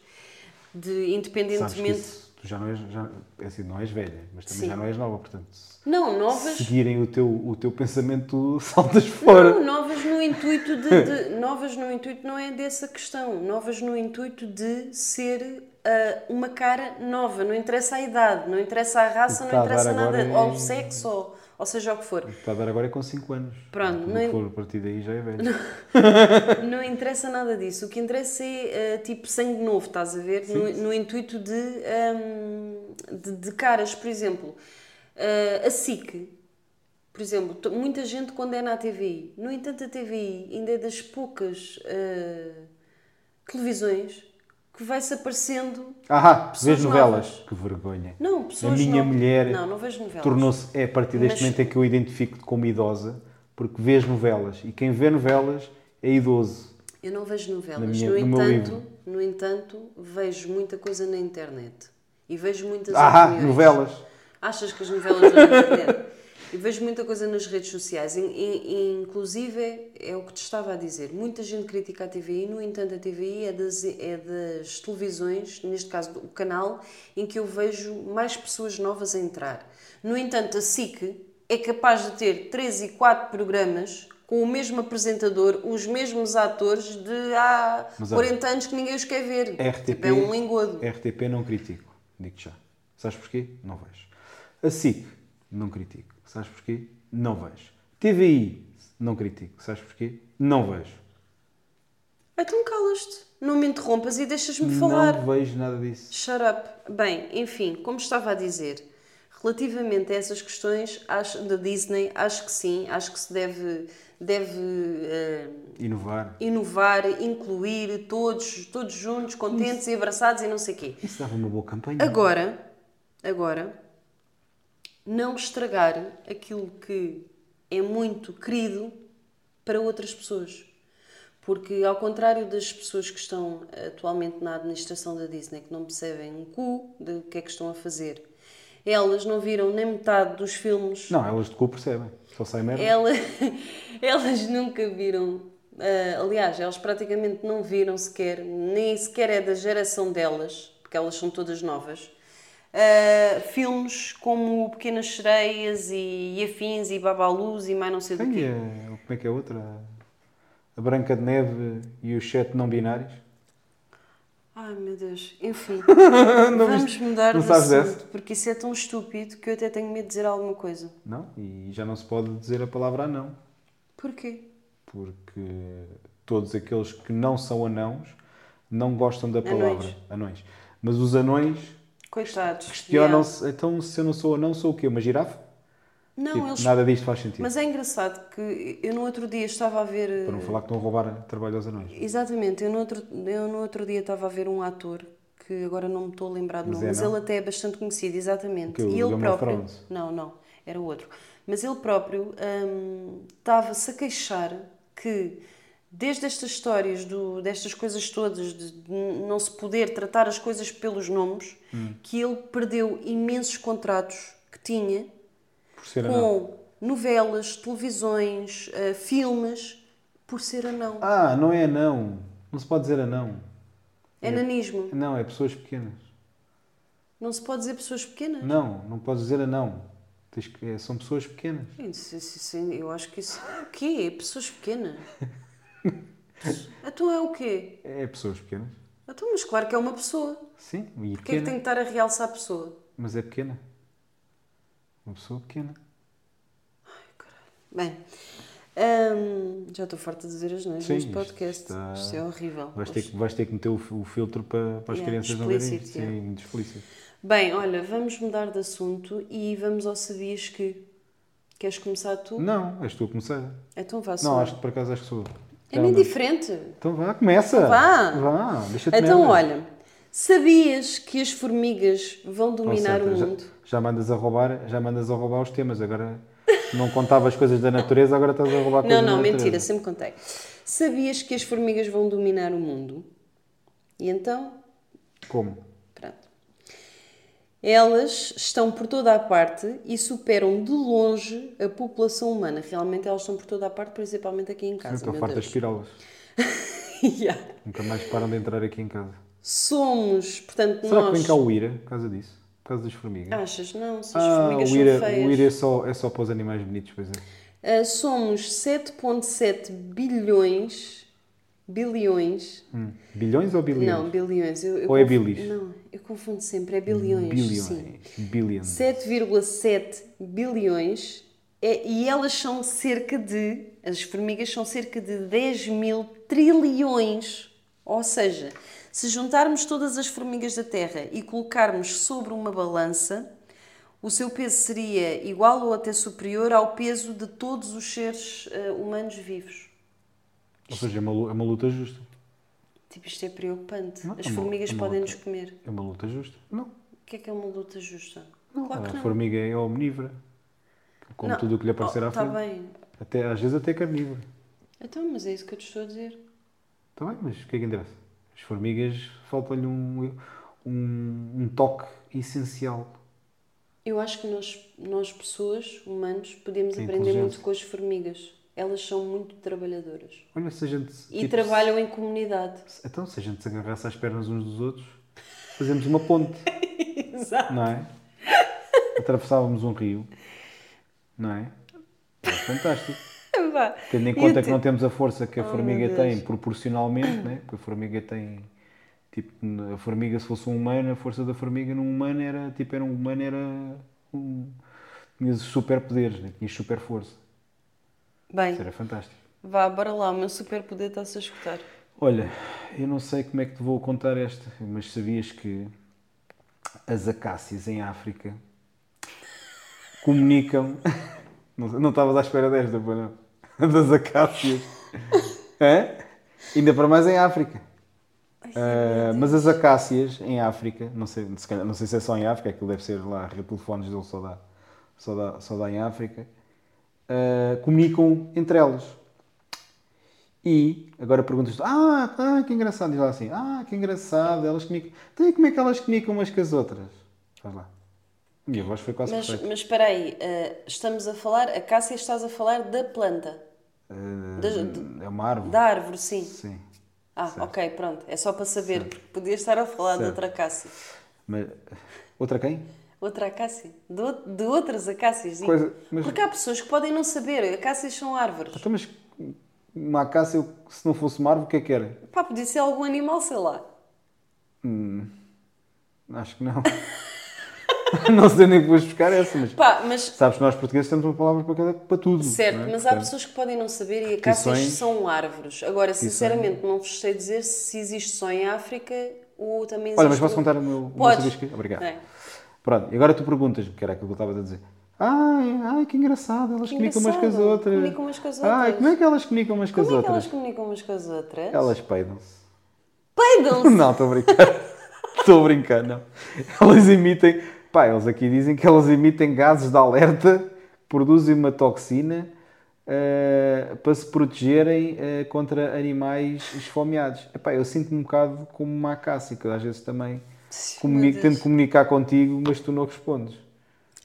de independentemente. isso, tu já não és, já, é assim, não és velha, mas também Sim. já não és nova, portanto, Não, novas. seguirem o teu, o teu pensamento, (laughs) saltas fora. Não, novas no intuito de, de- (laughs) novas no intuito não é dessa questão. Novas no intuito de ser ah, uma cara nova. Não interessa a idade, não interessa a raça, não interessa nada, ou é- o sexo, ou, ou seja o que for. Está a dar agora é com 5 anos. Pronto, Tudo não é- for a partir daí já é velho. Não (laughs) interessa nada disso. O que interessa é ah, tipo sangue novo, estás a ver? No, no intuito de, ahm, de, de caras, por exemplo, ah, a SIC. Por exemplo, muita gente quando é na TVI. No entanto, a TVI ainda é das poucas ah, televisões que vai-se aparecendo. Ah, vês novelas? novas. Que vergonha. Não, A pessoas minha novas. mulher Não, não vejo novelas. tornou-se, é a partir deste Mas- momento é que eu identifico como idosa, porque vês novelas. E quem vê novelas é idoso. Eu não vejo novelas. Minha- no, no entanto, no entanto, vejo muita coisa na internet. E vejo muitas Ah, opiniões. novelas. Achas que as novelas não internet? (laughs) E vejo muita coisa nas redes sociais. In- in- inclusive, é o que te estava a dizer. Muita gente critica a TVI, no entanto, a TVI é das, é das televisões, neste caso o canal, em que eu vejo mais pessoas novas a entrar. No entanto, a SIC é capaz de ter 3 e 4 programas com o mesmo apresentador, os mesmos atores de há Mas, olha, 40 anos que ninguém os quer ver. RTP, Tipo, é um engodo. RTP não critico, digo já. Sabes porquê? Não vejo. A SIC, não critico. Sabes porquê? Não vejo. TVI, não critico. Sabes porquê? Não vejo. Então calas-te, não me interrompas e deixas-me falar. Não vejo nada disso. Shut up. Bem, enfim, como estava a dizer, relativamente a essas questões acho, da Disney, acho que sim, acho que se deve, deve eh, Inovar. inovar, incluir todos, todos juntos, contentes e abraçados e não sei o quê. Isso dava uma boa campanha. Agora, agora, não estragar aquilo que é muito querido para outras pessoas. Porque, ao contrário das pessoas que estão atualmente na administração da Disney, que não percebem um cu do que é que estão a fazer, elas não viram nem metade dos filmes Não, elas de cu percebem. Só sai merda. ela, (laughs) elas nunca viram, ah, aliás, elas praticamente não viram sequer, nem sequer é da geração delas, porque elas são todas novas, ah, filmes como Pequenas Sereias e, e Afins e Babaluz e mais não sei do Tem quê. a, como é que é outra? A Branca de Neve e os Sete Não Binários. Ai meu Deus, enfim, (laughs) Não vamos viste? mudar de assunto, dessa? porque isso é tão estúpido que eu até tenho medo de dizer alguma coisa. Não? E já não se pode dizer a palavra anão. Porquê? Porque todos aqueles que não são anãos não gostam da palavra Anões. anões. Mas os anões Coitados. questionam-se, então se eu não sou anão, sou o quê? Uma girafa? Não, Tipo, eles... Nada disto faz sentido. Mas é engraçado que eu no outro dia estava a ver... Para não falar que estão a roubar trabalho aos anões. Exatamente, eu no outro, eu no outro dia estava a ver um ator que agora não me estou a lembrar do Mas nome, é mas não? ele até é bastante conhecido, exatamente. O e ele próprio. Não, não, era outro. Mas ele próprio hum, estava-se a queixar que desde estas histórias, do, destas coisas todas, de não se poder tratar as coisas pelos nomes, Hum. que ele perdeu imensos contratos que tinha com novelas, televisões, eh, filmes Por ser anão. Ah, não é anão. Não se pode dizer anão. É nanismo. Não, é pessoas pequenas. Não se pode dizer pessoas pequenas. Não, não podes dizer anão. É, são pessoas pequenas. Isso- isso- isso- eu acho que isso. O quê? Pessoas pequenas? (laughs) (laughs) então é o quê? É pessoas pequenas. Então, mas claro que é uma pessoa. Sim, e Porquê é que pequena. tem que estar a realçar a pessoa? Mas é pequena. Uma pessoa pequena. Bem, hum, já estou farta de dizer as neiras Sim, neste isto podcast. está- Isto é horrível. Vais ter, que, vais ter que meter o, o filtro para, para as Yeah, crianças não verem explícito. Sim, yeah. muito explícito. Bem, olha, vamos mudar de assunto e vamos ao Sabias que. Queres começar tu? Não, és tu a começar. Então vá, Não, acho que por acaso acho que sou. eu. É Já meio não- diferente. Então vá, começa. Vá. Vá, deixa-te Então, merda. olha, sabias que as formigas vão dominar seja, o já- mundo? Já, mandas a roubar, já mandas a roubar os temas. Agora não contavas coisas da natureza, agora estás a roubar Não, coisas não, natureza. mentira, sempre contei. Sabias que as formigas vão dominar o mundo? E então, Como? Elas estão por toda a parte e superam de longe a população humana. Realmente elas estão por toda a parte, principalmente aqui em casa. Estou farto de Deus. aspirá-las. (laughs) Yeah. Nunca mais param de entrar aqui em casa. Somos, portanto, Será que nós. vem cá o IRA por causa disso? Por causa das formigas? Achas? Não, se as Ah, formigas o IRA, são feias. o IRA é, só, é só para os animais bonitos, pois é. Ah, somos 7,7 bilhões. Bilhões. Hum. Bilhões ou bilhões? Não, bilhões. Eu, eu Ou é bilis? Não, eu confundo sempre. É bilhões. Bilhões. Sim. Billions. 7,7 bilhões é- e elas são cerca de, as formigas são cerca de 10 mil trilhões. Ou seja, se juntarmos todas as formigas da Terra e colocarmos sobre uma balança, o seu peso seria igual ou até superior ao peso de todos os seres eh, humanos vivos. Ou seja, é uma, é uma luta justa. Tipo, isto é preocupante. Não, As é uma- formigas é uma podem luta. nos comer. É uma luta justa. Não. O que é que é uma luta justa? não. claro a que não. formiga é omnívora. Como Não. tudo o que lhe aparecer à Está frente. bem. Até, às vezes até carnívora. Então, mas é isso que eu te estou a dizer. Está bem, mas o que é que interessa? As formigas falta-lhe um, um, um toque essencial. Eu acho que nós, nós pessoas, humanos, podemos aprender inteligência. muito com as formigas. Elas são muito trabalhadoras. Olha, se a gente. E tipo, trabalham em comunidade. se- Então, se a gente se agarrasse às pernas uns dos outros, fazemos uma ponte, (laughs) Exato. não é? Atravessávamos um rio, não é? É fantástico. (laughs) Vá. Tendo em conta o que não temos a força que a Oh, formiga tem proporcionalmente, né? porque a formiga tem. Tipo, a formiga, se fosse um humano, a força da formiga num humano era. Tipo, era um humano, era. Um, tinhas superpoderes, né? tinhas super força. Bem, era fantástico. vá, bora lá. O meu superpoder está-se a escutar. Olha, eu não sei como é que te vou contar esta, mas sabias que as acácias em África comunicam. (laughs) Não, não estavas à espera desta, pois não? (laughs) Das acácias. (laughs) Hã? Ainda para mais em África. Ah, mas as acácias em África, não sei, se calhar- não sei se é só em África, aquilo deve ser lá, a rede de telefones dele só dá, só dá, só dá em África, ah, comunicam entre elas. E agora perguntas ah, ah, que engraçado, diz lá assim, ah, que engraçado, elas comunicam. Então, e como é que elas comunicam umas com as outras? Faz lá. A minha voz foi quase Mas, perfeita. mas espera aí, eh, estamos a falar, a Cássia estás a falar da planta, Ah, das- é uma árvore. da árvore, sim. Sim. Ah, Certo. ok, pronto. É só para saber, porque podias estar a falar de Certo. outra Cássia. Mas, outra quem? Outra acácia? De, de outras acácias. Coisa- mas- Porque há pessoas que podem não saber. Acácias são árvores. Então, mas uma acácia, se não fosse uma árvore, o que é que era? Pá, podia ser algum animal, sei lá. Acho que não. (laughs) não sei nem que vou buscar essa, mas Pá, mas sabes que nós portugueses temos uma palavra para, cada, para tudo. certo, não é? mas há Portanto, pessoas que podem não saber e acácias são árvores. Agora, sinceramente, não vos sei dizer se existe só em África ou também existe. Olha, mas posso contar o meu. o meu Podes. Obrigado. É. Pronto, e agora tu perguntas-me, que era aquilo que eu estava a dizer. Ai, ai, que engraçado, elas Que comunicam umas com as engraçado, outras. comunicam umas com as Ai, outras. como é que elas comunicam umas com as Como é que outras? elas comunicam umas com as outras? Elas peidam-se. Peidam-se! (laughs) Não, estou a brincar. Estou a brincar, não. Elas emitem. Pá, eles aqui dizem que elas emitem gases de alerta, produzem uma toxina eh, para se protegerem eh, contra animais esfomeados. Epá, eu sinto-me um bocado como uma acácia, que às vezes também comuni- tento comunicar contigo, mas tu não respondes.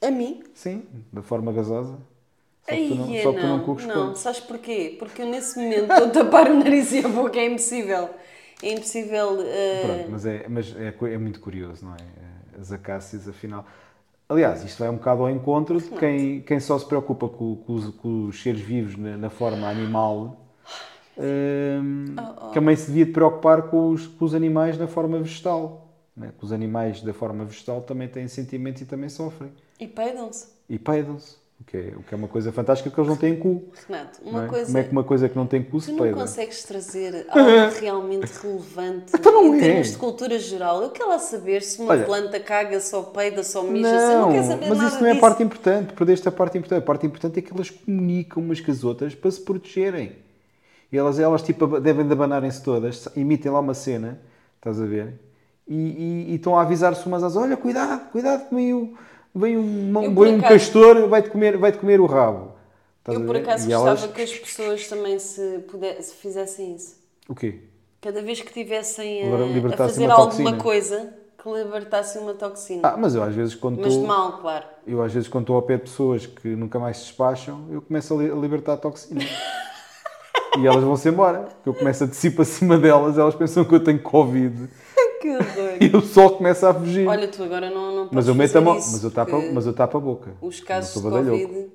A mim? Sim, da forma gasosa. Só que tu não, Ai, só que tu não não, não, sabes porquê? Porque eu nesse momento estou a tapar o nariz e a boca, é impossível. É impossível. eh, Pronto, mas é, mas é, é muito curioso, não é? As acácias, afinal. Aliás, isto vai um bocado ao encontro de quem, quem só se preocupa com, com os, com os seres vivos na, na forma animal, hum, Oh, também se devia de preocupar com os, com os animais na forma vegetal. Né? Que os animais da forma vegetal também têm sentimentos e também sofrem. E peidam-se. E peidam-se. O que, é, o que é uma coisa fantástica porque eles não têm cu. Renato, não uma é? coisa. Como é que uma coisa que não tem cu se Tu não peida? consegues trazer (laughs) algo realmente relevante Então não em é. termos de cultura geral. Eu quero lá saber se uma Olha- planta caga, só peida, só mija. Não quero saber mas isso não é a parte importante. Perdeste a parte importante. A parte importante é que elas comunicam umas com as outras para se protegerem. E elas, elas tipo, devem de abanarem-se todas, emitem lá uma cena, estás a ver? E, e- estão a avisar-se umas às olha, cuidado, cuidado que vem, vem um, Eu, vem um acaso- castor, vai-te comer, vai comer o rabo. Estás Eu por acaso gostava elas- que as pessoas também se, puder, se fizessem isso. O quê? Cada vez que tivessem a, a fazer uma alguma coisa, que libertassem uma toxina. Ah, mas eu às vezes quando Mas de mal, claro. Eu às vezes quando estou ao pé de pessoas que nunca mais se despacham, eu começo a, li- a libertar a toxina. (laughs) e elas vão-se embora. Porque eu começo a descer para cima delas, elas pensam que eu tenho Covid. Que horror. (laughs) E o sol começa a fugir. Olha, tu agora não, não mas eu meto a fazer mão, mas eu tapo, mas eu tapo a boca. Os casos de. Covid...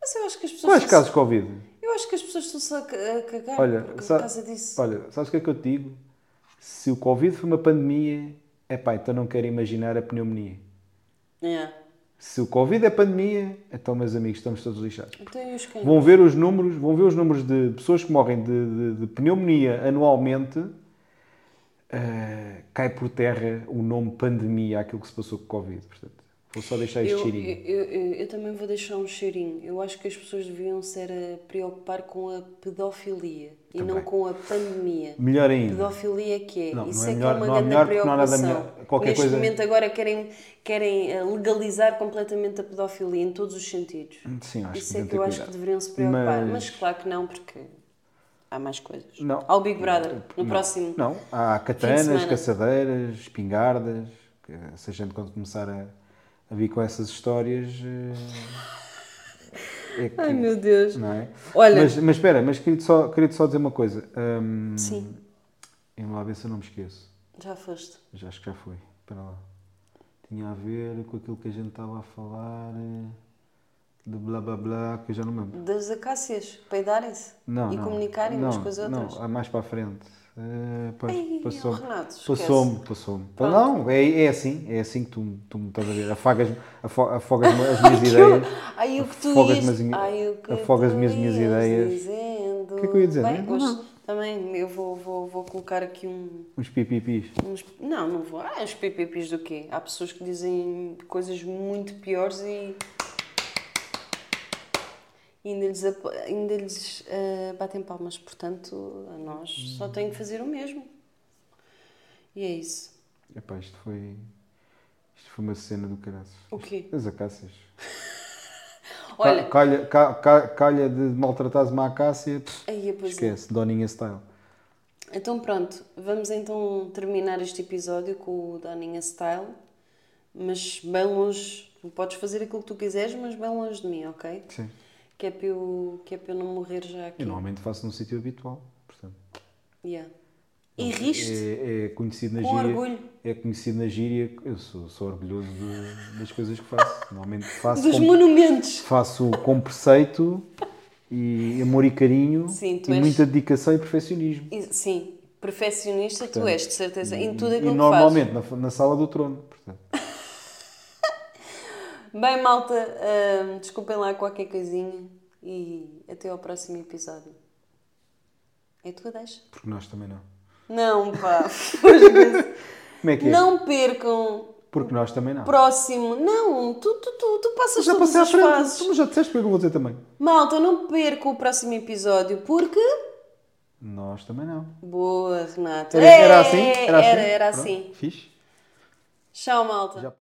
Mas eu acho que as pessoas... Quais casos de Covid? Eu acho que as pessoas estão-se a ca- a cagar Olha, por sa- causa disso. olha, sabes o que é que eu te digo? Se o Covid foi uma pandemia, é pá, então não quero imaginar a pneumonia. É. Se o Covid é pandemia, então, meus amigos, estamos todos lixados. Então? Vão ver os números, vão ver os números de pessoas que morrem de, de- de pneumonia anualmente. Eh, cai por terra o nome pandemia àquilo que se passou com o Covid. Portanto, vou só deixar este Eu, cheirinho. eu, eu- eu também vou deixar um cheirinho. Eu acho que as pessoas deviam ser a preocupar com a pedofilia e não Também. com a pandemia. Melhor ainda. Pedofilia que é. Não, Isso não é é, melhor- que é uma grande melhor preocupação. melhor. Qualquer Neste coisa- momento agora querem, querem eh, legalizar completamente a pedofilia em todos os sentidos. Sim, acho Isso que é que eu acho que cuidado. deveriam se preocupar. Mas- Mas... claro que não, porque há mais coisas. Não. Ao Big Brother, no Não, próximo. Não, há katanas, caçadeiras, espingardas. Se a gente quando começar a, a vir com essas histórias. eh, É que, Ai meu Deus. Não é? Olha- Mas, mas espera, mas queria só, queria só dizer uma coisa. Hum, Sim, Vamos lá ver se eu não me esqueço. já foste. Já acho que já foi. Espera lá. Tinha a ver com aquilo que a gente estava a falar. De blá blá blá, que eu já não me lembro. Das acácias, peidarem-se Não, e não. comunicarem não, umas com as outras. Não, há mais para a frente. Ai, passou-me. Passou-me, passou-me. Pronto. Não, é, é assim, é assim que tu, tu me estás a ver. Afagas, afo, afogas as minhas (laughs) ideias. Ai, o que tu Afogas-me ias... as minhas- Ai, o que tu as minhas ias ideias. Dizendo. O que é que eu ia dizer? Bem, Não, hoje não. também eu vou, vou, vou colocar aqui um... Uns pipipis. Uns... Não, não vou. Ah, os PPPs do quê? Há pessoas que dizem coisas muito piores e... e ainda lhes, ainda lhes ah, batem palmas. Portanto, a nós só tenho que fazer o mesmo. E é isso. Epá, isto foi. Isto foi uma cena do caraças. O quê? As acácias. (laughs) Olha, Ca- Calha, ca- ca- calha de maltratares uma acácia. pff, aí, pois é. Esquece, Doninha Style. Então pronto, vamos então terminar este episódio com o Daninha Style, mas bem longe, podes fazer aquilo que tu quiseres, mas bem longe de mim, ok? Sim. Que é para eu, que é para não morrer já aqui. Eu normalmente faço num sítio habitual. Portanto, Yeah. E riste é, é conhecido na com gíria. orgulho É conhecido na gíria. Eu sou, sou orgulhoso de- das coisas que faço. Normalmente faço, dos com, monumentos. faço com preceito e amor e carinho Sim, tu e és- muita dedicação e perfeccionismo. E, sim, perfeccionista tu Portanto, és, de certeza, em tudo e aquilo que normalmente na, na sala do trono. Portanto, fazes. Bem, malta, hum, desculpem lá qualquer coisinha e até ao próximo episódio. É tua deixa? porque nós também não. Não, pá. (laughs) Como é que é? não percam Porque nós também não. Próximo. Não, tu, tu, tu, tu passas Já todas as fases. Tu já disseste porque eu vou dizer também. Malta, não percam o próximo episódio, porque... Nós também não. Boa, Renato. Era, era assim? É, Era assim? Era, era assim. Fixe. Tchau, malta. Já-